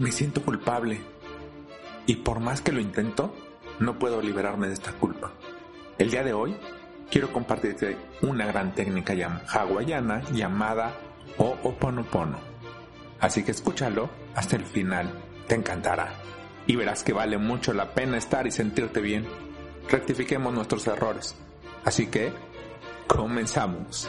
me siento culpable. Y por más que lo intento, no puedo liberarme de esta culpa. El día de hoy quiero compartirte una gran técnica hawaiana llamada Ho'oponopono. Así que escúchalo hasta el final, te encantará. Y verás que vale mucho la pena estar y sentirte bien. Rectifiquemos nuestros errores. Así que, comenzamos.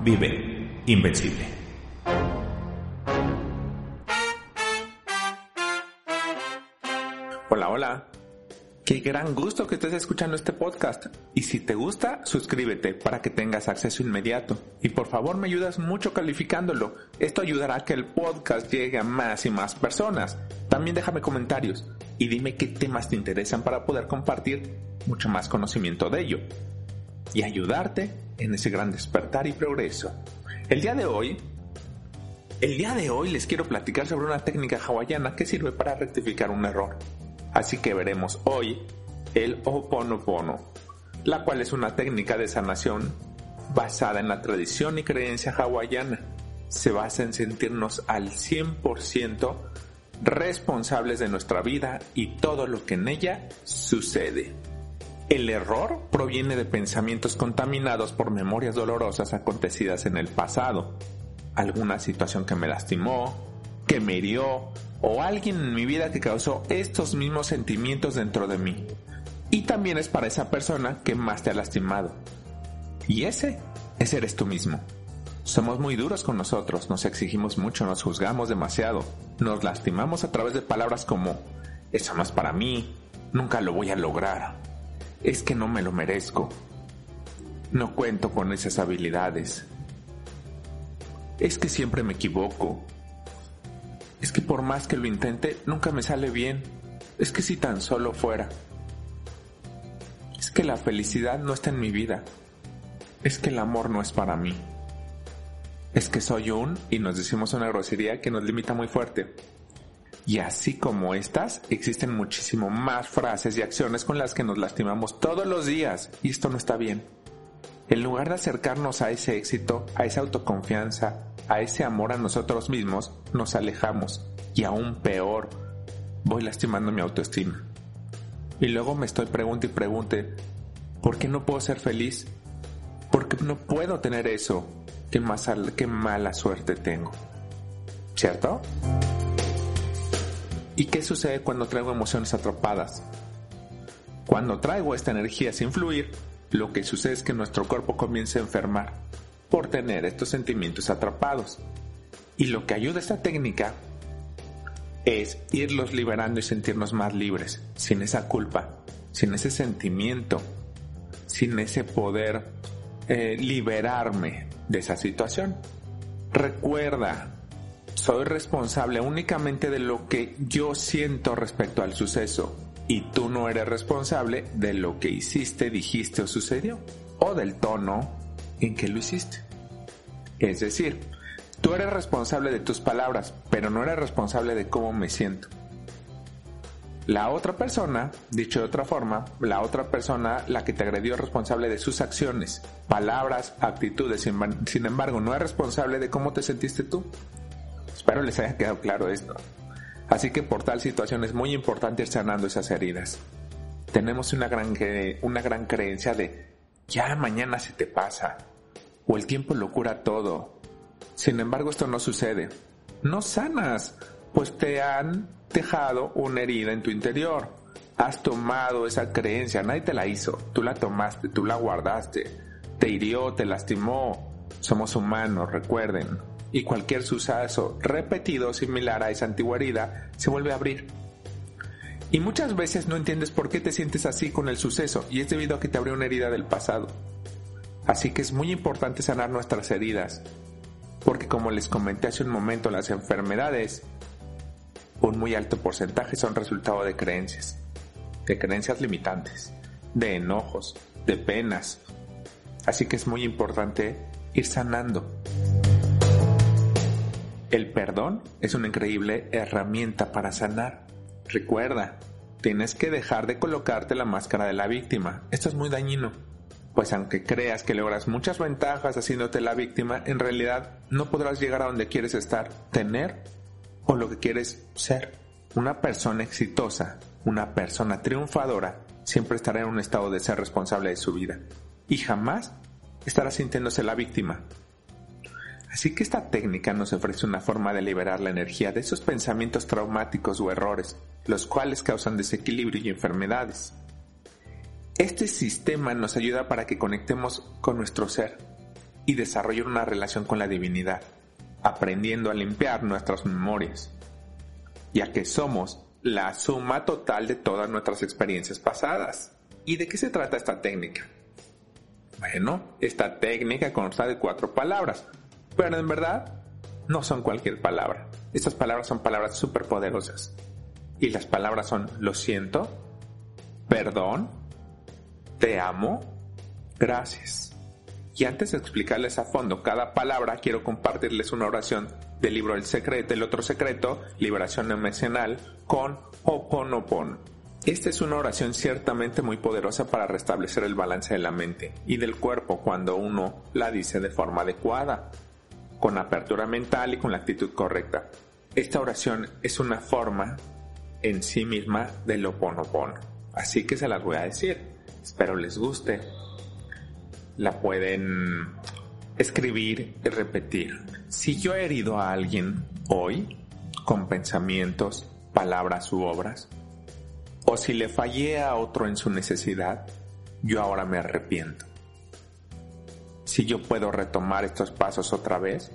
vive invencible. Hola, hola. Qué gran gusto que estés escuchando este podcast. Y si te gusta, suscríbete para que tengas acceso inmediato. Y por favor me ayudas mucho calificándolo. Esto ayudará a que el podcast llegue a más y más personas. También déjame comentarios y dime qué temas te interesan para poder compartir mucho más conocimiento de ello y ayudarte en ese gran despertar y progreso. El día de hoy, el día de hoy les quiero platicar sobre una técnica hawaiana que sirve para rectificar un error. Así que veremos hoy el Ho'oponopono, la cual es una técnica de sanación basada en la tradición y creencia hawaiana. Se basa en sentirnos al 100% responsables de nuestra vida y todo lo que en ella sucede. El error proviene de pensamientos contaminados por memorias dolorosas acontecidas en el pasado, alguna situación que me lastimó, que me hirió, o alguien en mi vida que causó estos mismos sentimientos dentro de mí. Y también es para esa persona que más te ha lastimado. Y ese, ese eres tú mismo. Somos muy duros con nosotros, nos exigimos mucho, nos juzgamos demasiado, nos lastimamos a través de palabras como, eso no es para mí, nunca lo voy a lograr, es que no me lo merezco. No cuento con esas habilidades. Es que siempre me equivoco. Es que por más que lo intente, nunca me sale bien. Es que si tan solo fuera. Es que la felicidad no está en mi vida. Es que el amor no es para mí. Es que soy un, y nos decimos una grosería que nos limita muy fuerte. Y así como estas, existen muchísimo más frases y acciones con las que nos lastimamos todos los días y esto no está bien. En lugar de acercarnos a ese éxito, a esa autoconfianza, a ese amor a nosotros mismos, nos alejamos y aún peor, voy lastimando mi autoestima. Y luego me estoy preguntando y pregunte, ¿por qué no puedo ser feliz? ¿Por qué no puedo tener eso? ¿Qué, más, qué mala suerte tengo? ¿Cierto? ¿Y qué sucede cuando traigo emociones atrapadas? Cuando traigo esta energía sin fluir, lo que sucede es que nuestro cuerpo comienza a enfermar por tener estos sentimientos atrapados. Y lo que ayuda esta técnica es irlos liberando y sentirnos más libres, sin esa culpa, sin ese sentimiento, sin ese poder eh, liberarme de esa situación. Recuerda, soy responsable únicamente de lo que yo siento respecto al suceso y tú no eres responsable de lo que hiciste, dijiste o sucedió o del tono en que lo hiciste. Es decir, tú eres responsable de tus palabras, pero no eres responsable de cómo me siento. La otra persona, dicho de otra forma, la otra persona, la que te agredió, es responsable de sus acciones, palabras, actitudes. Sin embargo, no es responsable de cómo te sentiste tú. Espero les haya quedado claro esto. Así que por tal situación es muy importante ir sanando esas heridas. Tenemos una gran, una gran creencia de ya mañana se te pasa o el tiempo lo cura todo. Sin embargo, esto no sucede. No sanas, pues te han dejado una herida en tu interior. Has tomado esa creencia, nadie te la hizo, tú la tomaste, tú la guardaste, te hirió, te lastimó. Somos humanos, recuerden y cualquier suceso repetido similar a esa antigua herida se vuelve a abrir. Y muchas veces no entiendes por qué te sientes así con el suceso y es debido a que te abrió una herida del pasado. Así que es muy importante sanar nuestras heridas, porque como les comenté hace un momento, las enfermedades, un muy alto porcentaje son resultado de creencias, de creencias limitantes, de enojos, de penas. Así que es muy importante ir sanando. El perdón es una increíble herramienta para sanar. Recuerda, tienes que dejar de colocarte la máscara de la víctima. Esto es muy dañino. Pues aunque creas que logras muchas ventajas haciéndote la víctima, en realidad no podrás llegar a donde quieres estar, tener o lo que quieres ser. Una persona exitosa, una persona triunfadora, siempre estará en un estado de ser responsable de su vida y jamás estará sintiéndose la víctima. Así que esta técnica nos ofrece una forma de liberar la energía de esos pensamientos traumáticos o errores, los cuales causan desequilibrio y enfermedades. Este sistema nos ayuda para que conectemos con nuestro ser y desarrollar una relación con la divinidad, aprendiendo a limpiar nuestras memorias, ya que somos la suma total de todas nuestras experiencias pasadas. ¿Y de qué se trata esta técnica? Bueno, esta técnica consta de cuatro palabras, pero en verdad no son cualquier palabra. Estas palabras son palabras súper poderosas. Y las palabras son lo siento, perdón, te amo, gracias. Y antes de explicarles a fondo cada palabra, quiero compartirles una oración del libro El Secreto, el otro secreto, Liberación Emocional, con Oponopono. Esta es una oración ciertamente muy poderosa para restablecer el balance de la mente y del cuerpo cuando uno la dice de forma adecuada con apertura mental y con la actitud correcta. Esta oración es una forma en sí misma del Oponopono. Así que se las voy a decir. Espero les guste. La pueden escribir y repetir. Si yo he herido a alguien hoy con pensamientos, palabras u obras, o si le fallé a otro en su necesidad, yo ahora me arrepiento. Si yo puedo retomar estos pasos otra vez,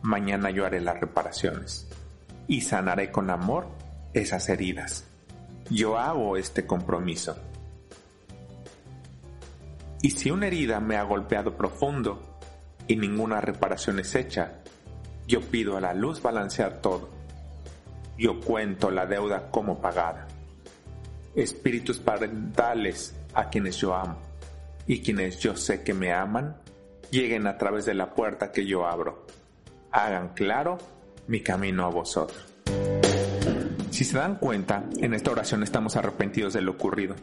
mañana yo haré las reparaciones y sanaré con amor esas heridas. Yo hago este compromiso. Y si una herida me ha golpeado profundo y ninguna reparación es hecha, yo pido a la luz balancear todo. Yo cuento la deuda como pagada. Espíritus parentales a quienes yo amo y quienes yo sé que me aman, lleguen a través de la puerta que yo abro. Hagan claro mi camino a vosotros. Si se dan cuenta, en esta oración estamos arrepentidos de lo ocurrido.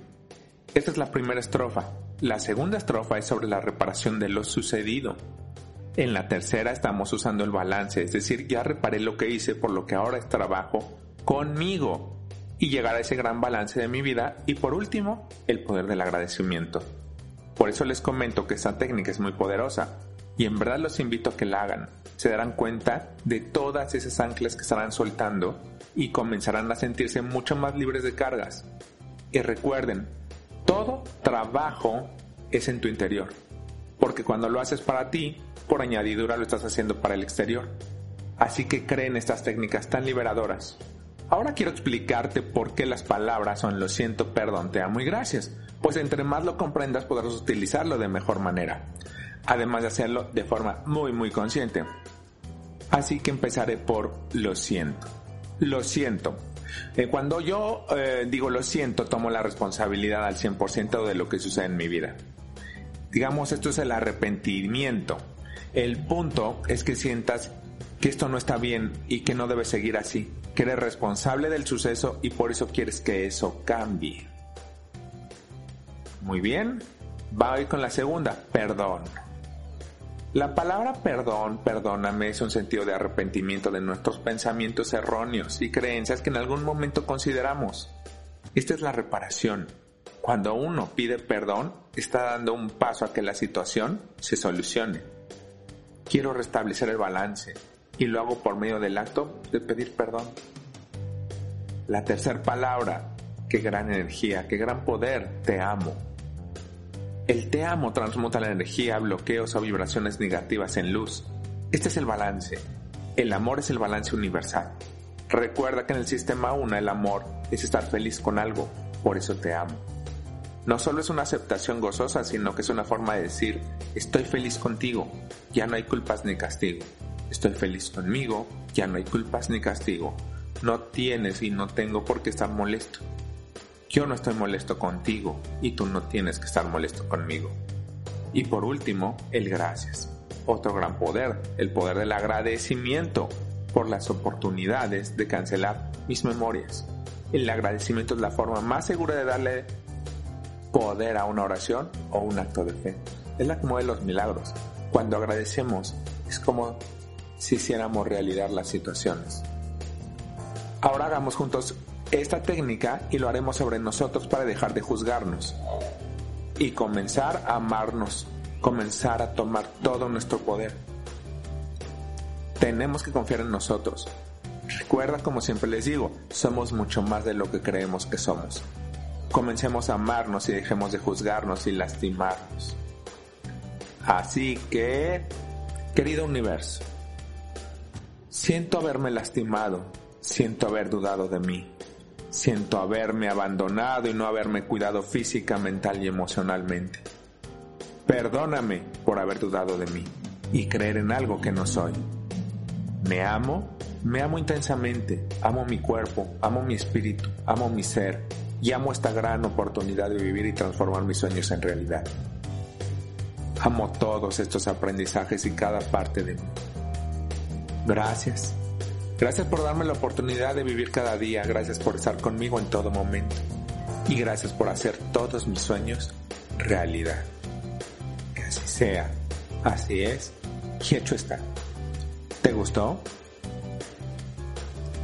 Esta es la primera estrofa. La segunda estrofa es sobre la reparación de lo sucedido. En la tercera estamos usando el balance, es decir, ya reparé lo que hice por lo que ahora es trabajo conmigo y llegar a ese gran balance de mi vida. Y por último, el poder del agradecimiento. Por eso les comento que esta técnica es muy poderosa y en verdad los invito a que la hagan. Se darán cuenta de todas esas anclas que estarán soltando y comenzarán a sentirse mucho más libres de cargas. Y recuerden, todo trabajo es en tu interior, porque cuando lo haces para ti, por añadidura lo estás haciendo para el exterior. Así que creen estas técnicas tan liberadoras. Ahora quiero explicarte por qué las palabras son lo siento, perdón, te amo y gracias pues entre más lo comprendas podrás utilizarlo de mejor manera, además de hacerlo de forma muy muy consciente. Así que empezaré por lo siento. Lo siento. Eh, cuando yo eh, digo lo siento, tomo la responsabilidad al 100% de lo que sucede en mi vida. Digamos, esto es el arrepentimiento. El punto es que sientas que esto no está bien y que no debe seguir así, que eres responsable del suceso y por eso quieres que eso cambie. Muy bien. Va ir con la segunda, perdón. La palabra perdón, perdóname, es un sentido de arrepentimiento de nuestros pensamientos erróneos y creencias que en algún momento consideramos. Esta es la reparación. Cuando uno pide perdón, está dando un paso a que la situación se solucione. Quiero restablecer el balance y lo hago por medio del acto de pedir perdón. La tercera palabra, qué gran energía, qué gran poder, te amo. El te amo transmuta la energía, bloqueos o vibraciones negativas en luz. Este es el balance. El amor es el balance universal. Recuerda que en el sistema 1 el amor es estar feliz con algo, por eso te amo. No solo es una aceptación gozosa, sino que es una forma de decir, estoy feliz contigo, ya no hay culpas ni castigo. Estoy feliz conmigo, ya no hay culpas ni castigo. No tienes y no tengo por qué estar molesto. Yo no estoy molesto contigo y tú no tienes que estar molesto conmigo. Y por último, el gracias. Otro gran poder, el poder del agradecimiento por las oportunidades de cancelar mis memorias. El agradecimiento es la forma más segura de darle poder a una oración o un acto de fe. Es la como de los milagros. Cuando agradecemos es como si hiciéramos realidad las situaciones. Ahora hagamos juntos esta técnica y lo haremos sobre nosotros para dejar de juzgarnos y comenzar a amarnos, comenzar a tomar todo nuestro poder. Tenemos que confiar en nosotros. Recuerda, como siempre les digo, somos mucho más de lo que creemos que somos. Comencemos a amarnos y dejemos de juzgarnos y lastimarnos. Así que, querido universo, siento haberme lastimado, siento haber dudado de mí, siento haberme abandonado y no haberme cuidado física, mental y emocionalmente. Perdóname por haber dudado de mí y creer en algo que no soy. Me amo, me amo intensamente, amo mi cuerpo, amo mi espíritu, amo mi ser y amo esta gran oportunidad de vivir y transformar mis sueños en realidad. Amo todos estos aprendizajes y cada parte de mí. Gracias. Gracias por darme la oportunidad de vivir cada día. Gracias por estar conmigo en todo momento. Y gracias por hacer todos mis sueños realidad. Que así sea. Así es. Y hecho está. ¿Te gustó?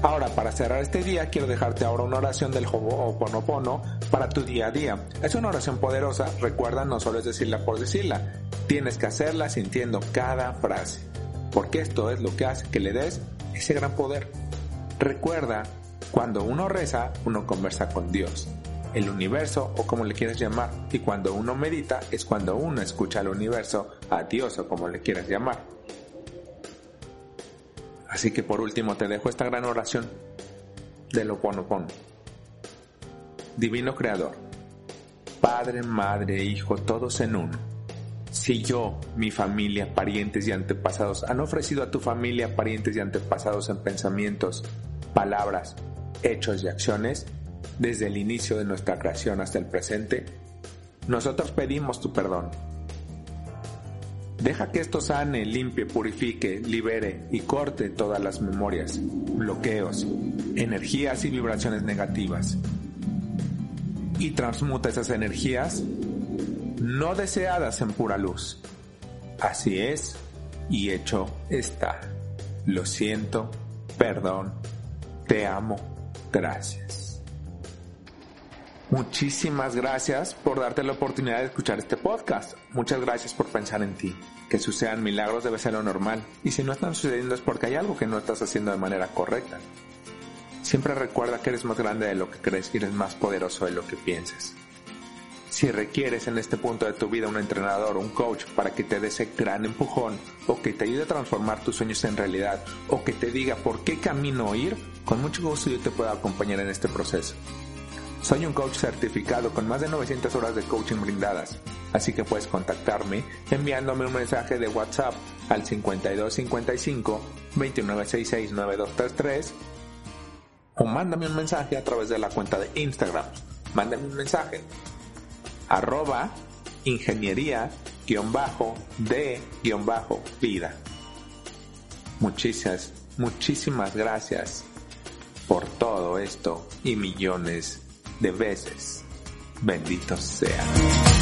Ahora, para cerrar este día, quiero dejarte ahora una oración del Ho'oponopono para tu día a día. Es una oración poderosa, recuerda, no solo es decirla por decirla, tienes que hacerla sintiendo cada frase, porque esto es lo que hace que le des ese gran poder. Recuerda, cuando uno reza, uno conversa con Dios, el universo o como le quieras llamar, y cuando uno medita es cuando uno escucha al universo, a Dios o como le quieras llamar. Así que por último te dejo esta gran oración del Oponopono. Divino Creador, Padre, Madre, Hijo, todos en uno. Si yo, mi familia, parientes y antepasados han ofrecido a tu familia, parientes y antepasados en pensamientos, palabras, hechos y acciones, desde el inicio de nuestra creación hasta el presente, nosotros pedimos tu perdón Deja que esto sane, limpie, purifique, libere y corte todas las memorias, bloqueos, energías y vibraciones negativas. Y transmuta esas energías no deseadas en pura luz. Así es, y hecho está. Lo siento, perdón, te amo, gracias. Muchísimas gracias por darte la oportunidad de escuchar este podcast. Muchas gracias por pensar en ti. Que sucedan milagros debe ser lo normal. Y si no están sucediendo es porque hay algo que no estás haciendo de manera correcta. Siempre recuerda que eres más grande de lo que crees y eres más poderoso de lo que piensas. Si requieres en este punto de tu vida un entrenador o un coach para que te dé ese gran empujón o que te ayude a transformar tus sueños en realidad o que te diga por qué camino ir, con mucho gusto yo te puedo acompañar en este proceso. Soy un coach certificado con más de 900 horas de coaching brindadas, así que puedes contactarme enviándome un mensaje de WhatsApp al 5255 2966 9233 o mándame un mensaje a través de la cuenta de Instagram. Mándame un mensaje arroba ingeniería de vida. Muchísimas, muchísimas gracias por todo esto y millones de veces. Bendito sea.